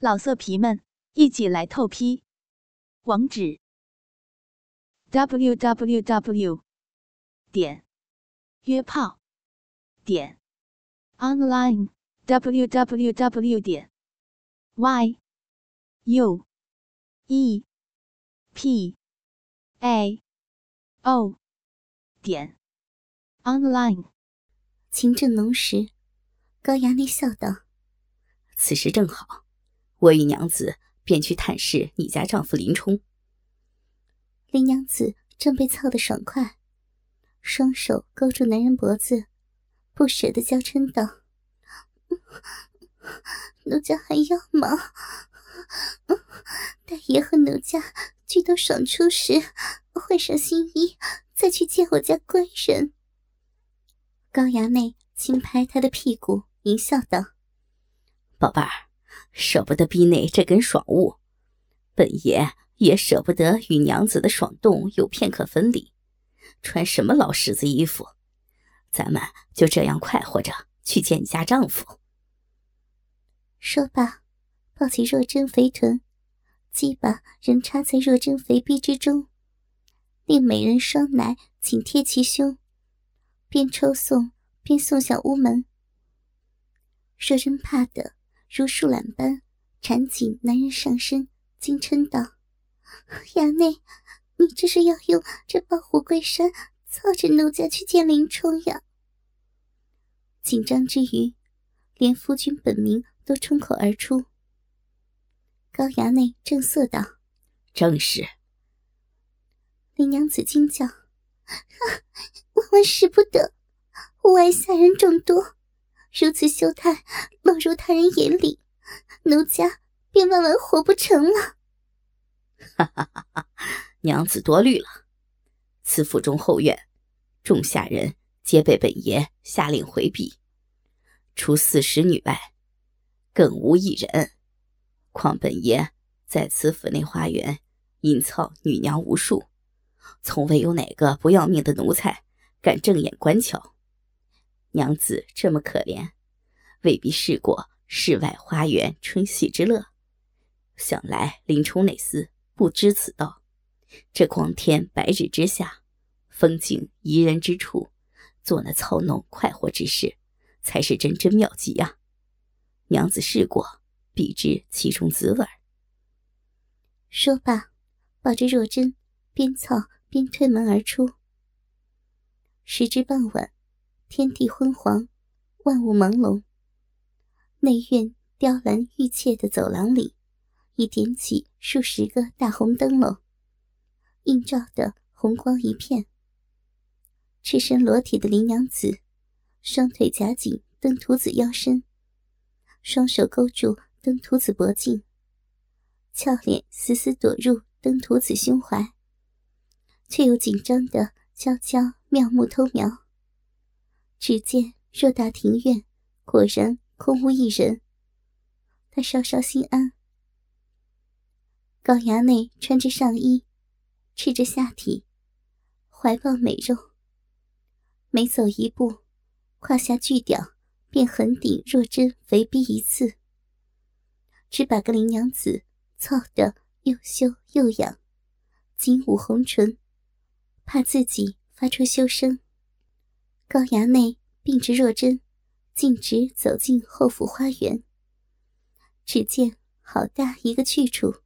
老色皮们，一起来透批！网址：w w w 点约炮点 online w w w 点 y u e p a o 点 online。情正浓时，高衙内笑道：“此时正好。”我与娘子便去探视你家丈夫林冲。林娘子正被操得爽快，双手勾住男人脖子，不舍得娇嗔道：“奴家还要吗？大爷和奴家俱都爽出时，换上新衣，再去见我家官人。”高衙内轻拍他的屁股，淫笑道：“宝贝儿。”舍不得逼内这根爽物，本爷也舍不得与娘子的爽动有片刻分离。穿什么老十子衣服？咱们就这样快活着去见你家丈夫。说罢，抱起若真肥臀，鸡巴仍插在若真肥逼之中，令美人双奶紧贴其胸，边抽送边送向屋门。若真怕的。如树懒般缠紧男人上身，惊嗔道：“衙内，你这是要用这抱虎归山，操着奴家去见林冲呀？”紧张之余，连夫君本名都冲口而出。高衙内正色道：“正是。”林娘子惊叫：“啊，万万使不得！屋外下人众多。”如此羞态落入他人眼里，奴家便万万活不成了。哈哈哈哈娘子多虑了，此府中后院，众下人皆被本爷下令回避，除四十女外，更无一人。况本爷在此府内花园隐操女娘无数，从未有哪个不要命的奴才敢正眼观瞧。娘子这么可怜，未必试过世外花园春喜之乐。想来林冲那厮不知此道。这光天白日之下，风景宜人之处，做那操弄快活之事，才是真真妙极呀！娘子试过，必知其中滋味。说罢，抱着若真，边操边推门而出。时至傍晚。天地昏黄，万物朦胧。内院雕栏玉砌的走廊里，已点起数十个大红灯笼，映照的红光一片。赤身裸体的林娘子，双腿夹紧登徒子腰身，双手勾住登徒子脖颈，俏脸死死躲入登徒子胸怀，却又紧张的悄悄妙目偷瞄。只见偌大庭院，果然空无一人。他稍稍心安。高衙内穿着上衣，赤着下体，怀抱美肉。每走一步，胯下巨屌便横顶若真肥逼一次，只把个林娘子操得又羞又痒，紧捂红唇，怕自己发出羞声。高衙内并着若真，径直走进后府花园。只见好大一个去处，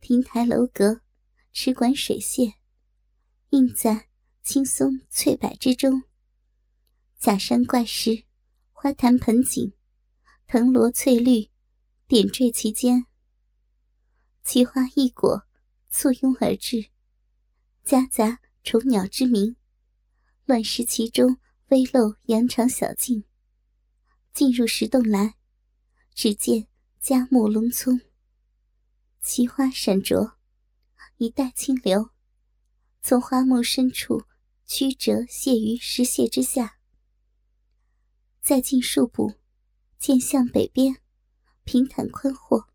亭台楼阁，池馆水榭，映在青松翠柏之中。假山怪石，花坛盆景，藤萝翠绿，点缀其间。奇花异果簇拥而至，夹杂虫鸟之鸣。乱石其中，微露羊肠小径。进入石洞来，只见佳木隆葱，奇花闪着，一带清流，从花木深处曲折泻于石屑之下。再进数步，见向北边，平坦宽阔，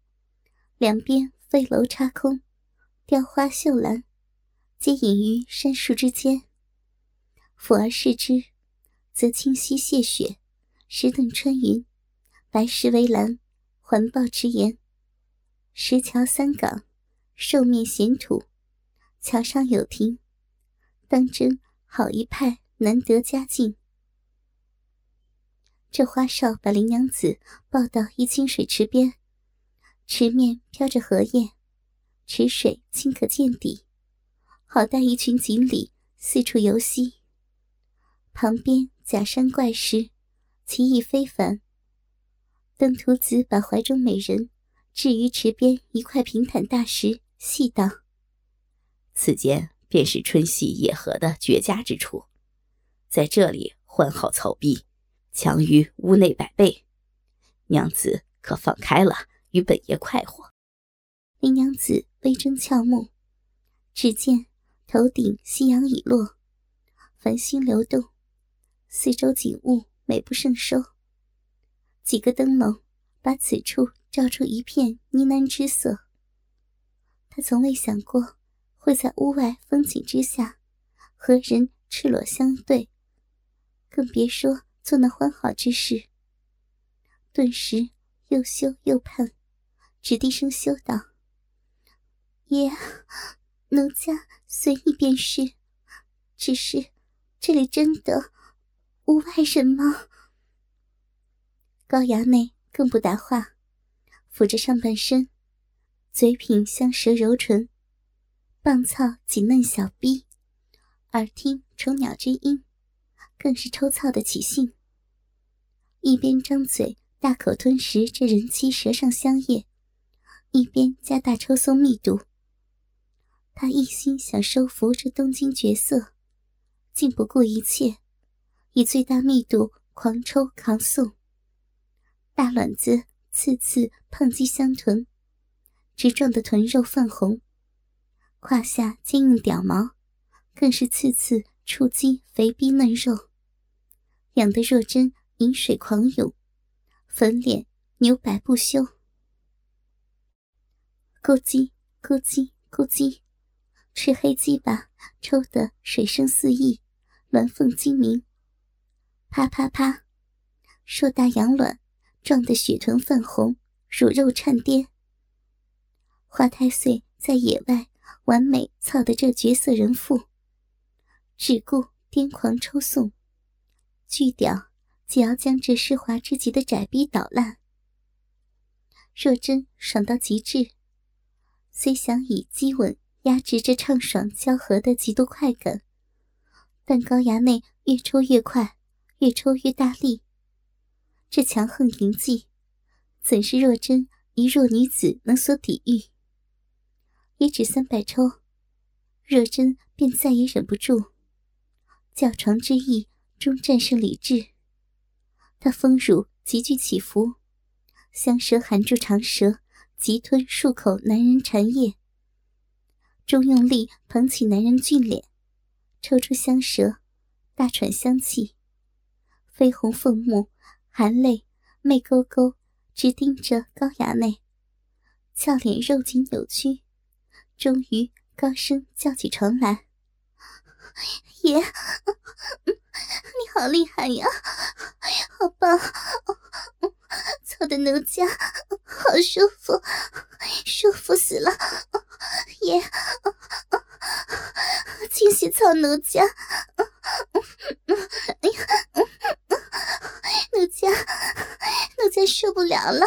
两边飞楼插空，雕花绣栏，皆隐于山树之间。俯而视之，则清溪泻雪，石等穿云，白石围栏，环抱池檐，石桥三港，寿面闲土，桥上有亭，当真好一派难得佳境。这花少把林娘子抱到一清水池边，池面飘着荷叶，池水清可见底，好带一群锦鲤四处游戏。旁边假山怪石，奇异非凡。登徒子把怀中美人置于池边一块平坦大石，细道：“此间便是春夕野合的绝佳之处，在这里换好草壁。”强于屋内百倍，娘子可放开了，与本爷快活。林娘子微睁俏目，只见头顶夕阳已落，繁星流动，四周景物美不胜收。几个灯笼把此处照出一片呢喃之色。他从未想过会在屋外风景之下和人赤裸相对，更别说。做那欢好之事，顿时又羞又盼，只低声羞道：“爷，奴家随意便是，只是这里真的无外人吗？”高衙内更不答话，抚着上半身，嘴品香舌柔唇，棒操紧嫩小逼，耳听虫鸟之音。更是抽操的起兴，一边张嘴大口吞食这人妻舌上香液，一边加大抽松密度。他一心想收服这东京绝色，竟不顾一切，以最大密度狂抽狂送。大卵子次次碰击香臀，直撞得臀肉泛红；胯下坚硬屌毛，更是次次触击肥逼嫩肉。养得若真饮水狂涌，粉脸扭摆不休，咕叽咕叽咕叽，赤黑鸡巴抽得水声四溢，鸾凤精鸣。啪啪啪，硕大羊卵撞得血臀泛红，乳肉颤颠。华太岁在野外完美操的这绝色人妇，只顾癫狂抽送。巨屌，就要将这湿滑之极的窄逼捣烂。若真爽到极致，虽想以激吻压制这畅爽交合的极度快感，但高衙内越抽越快，越抽越大力。这强横淫技，怎是若真一弱女子能所抵御？也只三百抽，若真便再也忍不住，叫床之意。终战胜理智，她丰乳急剧起伏，香舌含住长舌，急吞数口男人馋液，终用力捧起男人俊脸，抽出香舌，大喘香气，绯红凤目，含泪媚勾勾，直盯着高衙内，俏脸肉紧扭曲，终于高声叫起床来：“爷。”你好厉害呀，好棒，操的奴家好舒服，舒服死了，爷，清洗操奴家，哎呀，奴家，奴家受不了了，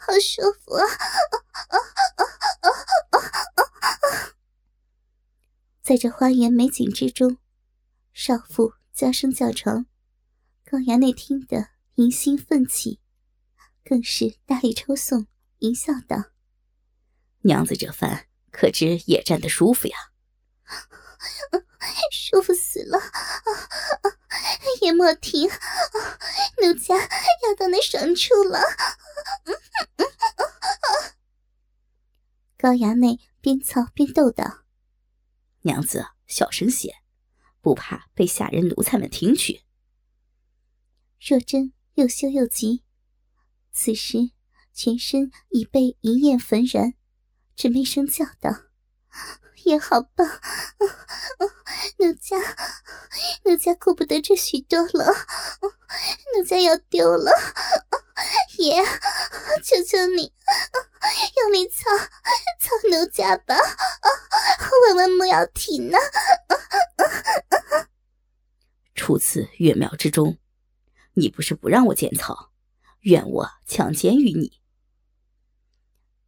好舒服啊！在这花园美景之中，少妇。娇声叫床，高衙内听得淫心奋起，更是大力抽送，淫笑道：“娘子这番可知也站得舒服呀？舒服死了！也莫停，奴家要到那爽处了。”高衙内边操边逗道：“娘子小声些。”不怕被下人奴才们听去。若真又羞又急，此时全身已被一焰焚燃，只没声叫道：“也好棒！奴家，奴家顾不得这许多了，奴家要丢了！爷，求求你，用力操操奴家吧，万万莫要停啊！初次月庙之中，你不是不让我剪草，怨我强奸于你。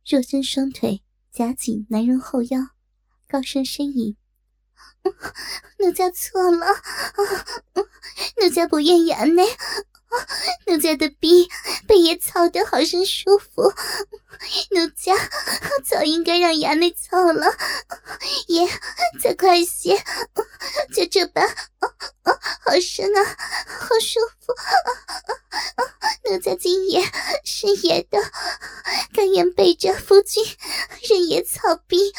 若真双腿夹紧男人后腰，高声呻吟：“奴家错了，奴家不愿演呢。”奴家的逼被爷操得好生舒服，奴家早应该让衙内操了。爷，再快些，就这般，好深啊，好舒服。奴家今夜是爷的，甘愿背着夫君任爷操逼。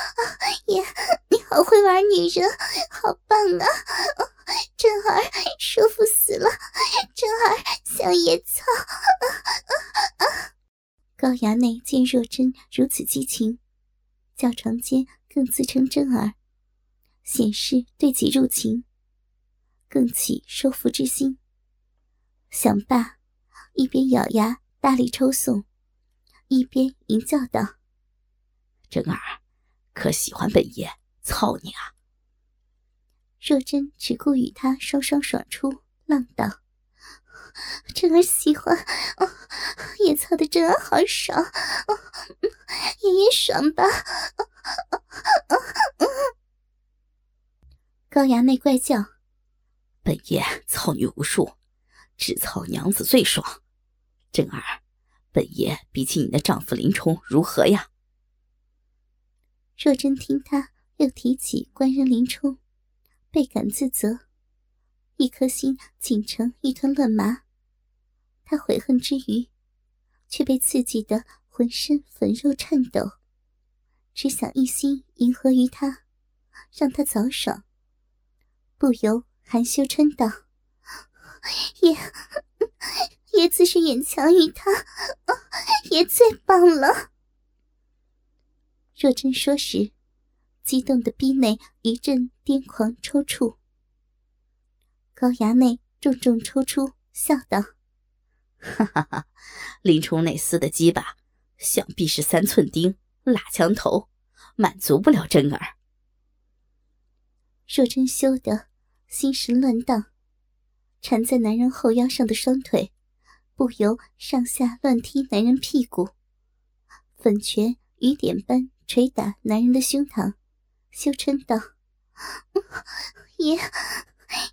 爷，你好会玩女人，好棒啊！真儿舒服死了，真儿想野草。高衙内见若真如此激情，叫床间更自称真儿，显示对己入情，更起收服之心。想罢，一边咬牙大力抽送，一边吟叫道：“真儿，可喜欢本爷操你啊？”若真只顾与他双双爽出，浪道：“真儿喜欢，也操的真儿好爽，爷爷爽吧。”高衙内怪叫：“本爷操女无数，只操娘子最爽。真儿，本爷比起你的丈夫林冲如何呀？”若真听他又提起官人林冲。倍感自责，一颗心紧成一团乱麻。他悔恨之余，却被刺激得浑身粉肉颤抖，只想一心迎合于他，让他早爽。不由含羞嗔道：“爷，爷自是远强于他，爷最棒了。”若真说时。激动的逼内一阵癫狂抽搐，高衙内重重抽出，笑道：“哈哈哈，林冲那厮的鸡巴，想必是三寸钉、拉枪头，满足不了真儿。”若真羞得心神乱荡，缠在男人后腰上的双腿不由上下乱踢男人屁股，粉拳雨点般捶打男人的胸膛。羞嗔道：“爷，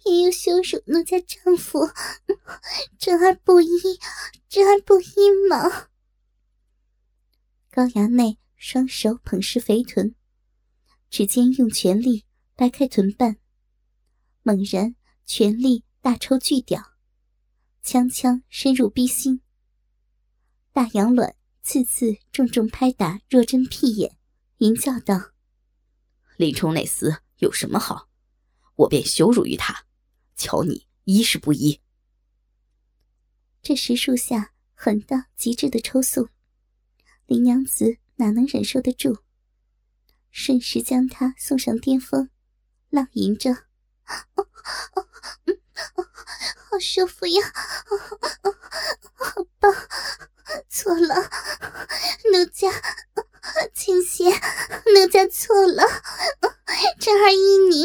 爷又羞辱奴家丈夫，真儿不依，真儿不依嘛。”高衙内双手捧实肥臀，指尖用全力掰开臀瓣，猛然全力大抽巨屌，枪枪深入逼心，大羊卵次次重重拍打若真屁眼，淫叫道。林冲那厮有什么好，我便羞辱于他。瞧你衣是不依？这时树下狠到极致的抽送，林娘子哪能忍受得住？瞬时将他送上巅峰，浪吟着：“好舒服呀，好棒！错了，奴家。”青仙，奴家错了，儿依你，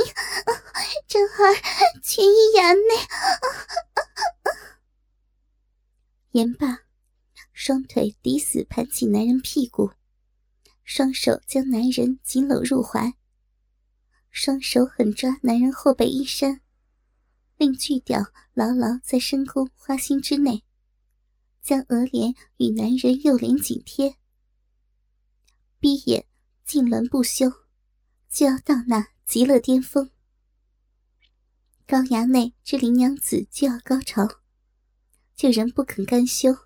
真儿全依衙内。言罢，双腿抵死盘起男人屁股，双手将男人紧搂入怀，双手狠抓男人后背衣衫，令巨屌牢牢在深宫花心之内，将额脸与男人右脸紧贴。闭眼痉挛不休，就要到那极乐巅峰。高衙内知林娘子就要高潮，就仍不肯甘休。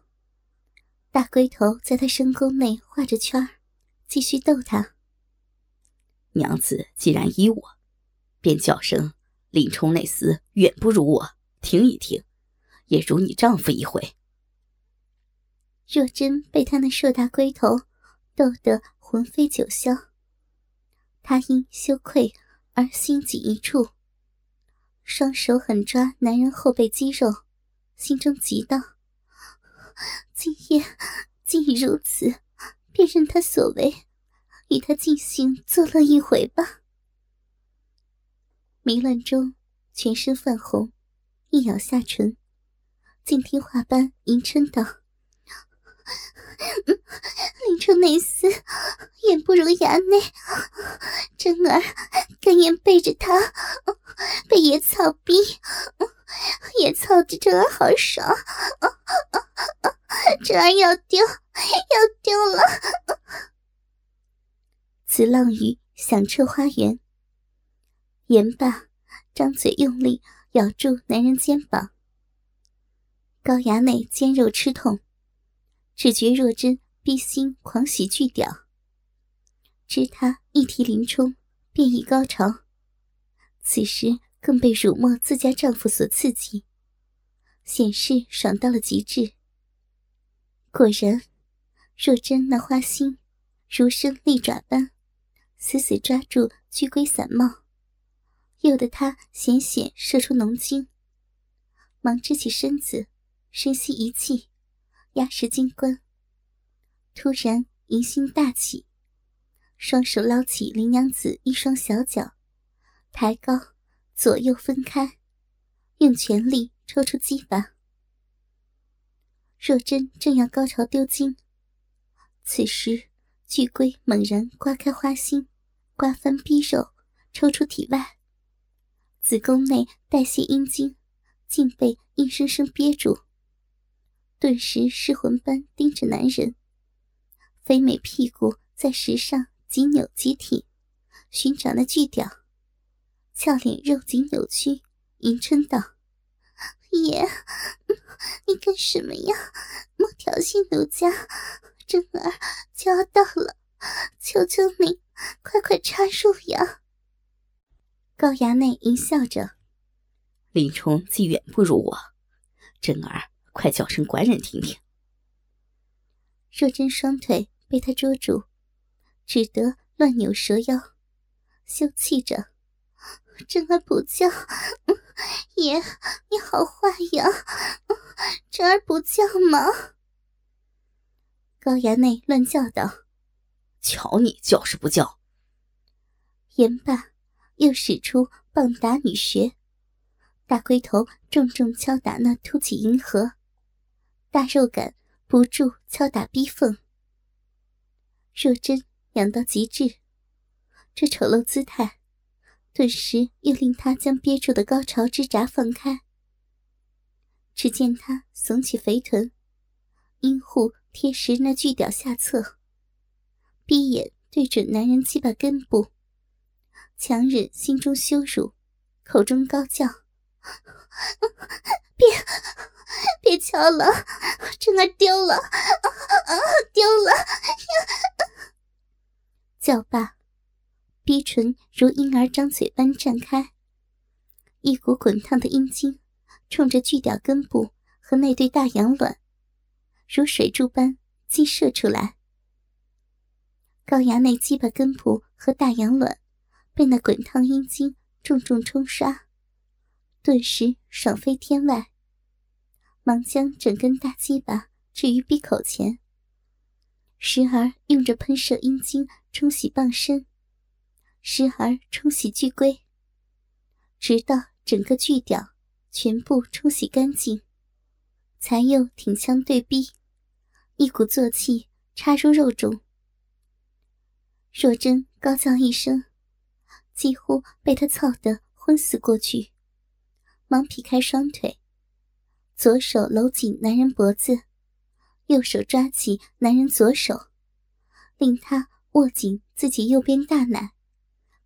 大龟头在他深宫内画着圈继续逗他。娘子既然依我，便叫声林冲那厮远不如我，听一听，也如你丈夫一回。若真被他那硕大龟头逗得。魂飞九霄，他因羞愧而心紧一处，双手狠抓男人后背肌肉，心中急道：“今夜竟如此，便任他所为，与他尽兴作乐一回吧。迷乱中，全身泛红，一咬下唇，竟听话般吟嗔道。林冲内厮眼不如牙内，真儿甘愿背着他被野草逼，野草的真儿好爽，真儿要丢要丢了。此浪语响彻花园，言罢，张嘴用力咬住男人肩膀，高衙内肩肉吃痛。只觉若真逼心狂喜巨屌，知他一提林冲便已高潮，此时更被辱没自家丈夫所刺激，显示爽到了极致。果然，若真那花心如生利爪般，死死抓住巨龟伞帽，诱得他险险射出浓精，忙支起身子，深吸一气。压实金冠，突然疑心大起，双手捞起林娘子一双小脚，抬高，左右分开，用全力抽出鸡巴。若真正要高潮丢精，此时巨龟猛然刮开花心，刮翻匕首，抽出体外，子宫内代谢阴茎，竟被硬生生憋住。顿时失魂般盯着男人，肥美屁股在石上急扭急挺，寻找那巨屌，俏脸肉紧扭曲，迎春道：“爷，你干什么呀？莫挑衅奴家，真儿就要到了，求求你，快快插入呀！”高衙内淫笑着：“林冲既远不如我，真儿。”快叫声官人听听！若真双腿被他捉住，只得乱扭蛇腰，羞气着：“真儿不叫，爷你好坏呀！真儿不叫吗？”高衙内乱叫道：“瞧你叫是不叫！”言罢，又使出棒打女穴，大龟头重重敲打那凸起银河。大肉感不住敲打逼缝，若真痒到极致，这丑陋姿态，顿时又令他将憋住的高潮之闸放开。只见他耸起肥臀，阴户贴实那巨屌下侧，闭眼对准男人鸡巴根部，强忍心中羞辱，口中高叫：“ 别！”别敲了，真儿丢了，丢了！叫罢，逼唇如婴儿张嘴般绽开，一股滚烫的阴茎冲着巨屌根部和那对大羊卵，如水柱般激射出来。高衙内鸡巴根部和大羊卵被那滚烫阴茎重重冲刷，顿时爽飞天外。忙将整根大鸡巴置于鼻口前，时而用着喷射阴茎冲洗棒身，时而冲洗巨龟，直到整个巨屌全部冲洗干净，才又挺枪对逼，一鼓作气插入肉中。若真高叫一声，几乎被他操得昏死过去，忙劈开双腿。左手搂紧男人脖子，右手抓起男人左手，令他握紧自己右边大奶，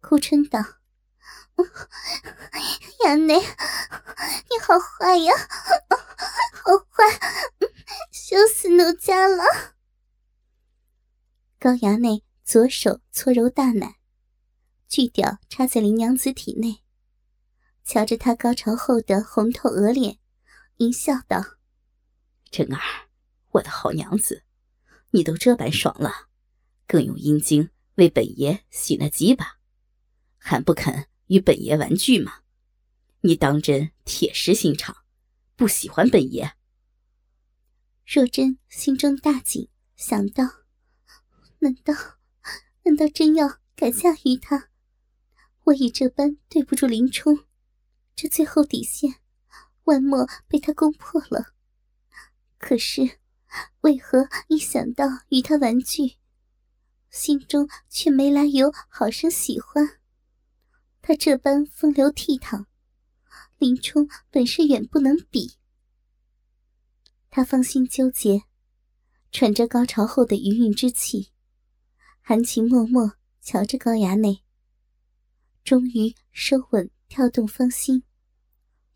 哭嗔道：“衙内，你好坏呀，好坏，羞死奴家了！”高衙内左手搓揉大奶，巨屌插在林娘子体内，瞧着他高潮后的红透额脸。淫笑道：“真儿，我的好娘子，你都这般爽了，更用阴茎为本爷洗那鸡巴，还不肯与本爷玩具吗？你当真铁石心肠，不喜欢本爷？”若真心中大惊，想到：“难道难道真要改嫁于他？我已这般对不住林冲，这最后底线，万莫被他攻破了。可是，为何一想到与他玩具，心中却没来由好生喜欢？他这般风流倜傥，林冲本是远不能比。他芳心纠结，喘着高潮后的余韵之气，含情脉脉瞧着高衙内。终于收稳跳动芳心，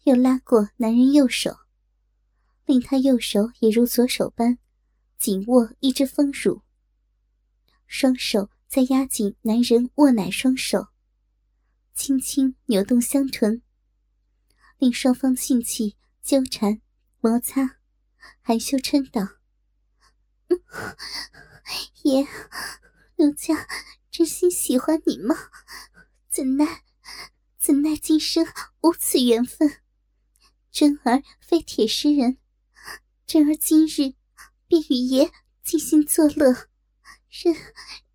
又拉过男人右手，令他右手也如左手般紧握一只丰乳，双手再压紧男人握奶双手。轻轻扭动香臀，令双方性器纠缠摩擦，含羞嗔道：“爷，奴家真心喜欢你吗？怎奈怎奈今生无此缘分。真儿非铁石人，真儿今日便与爷尽心作乐，任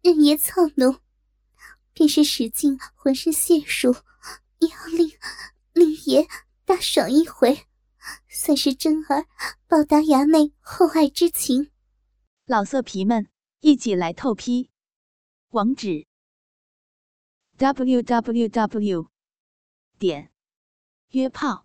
任爷操弄。”便是使尽浑身解数，也要令令爷大爽一回，算是真儿报答衙内厚爱之情。老色皮们，一起来透批！网址：w w w 点约炮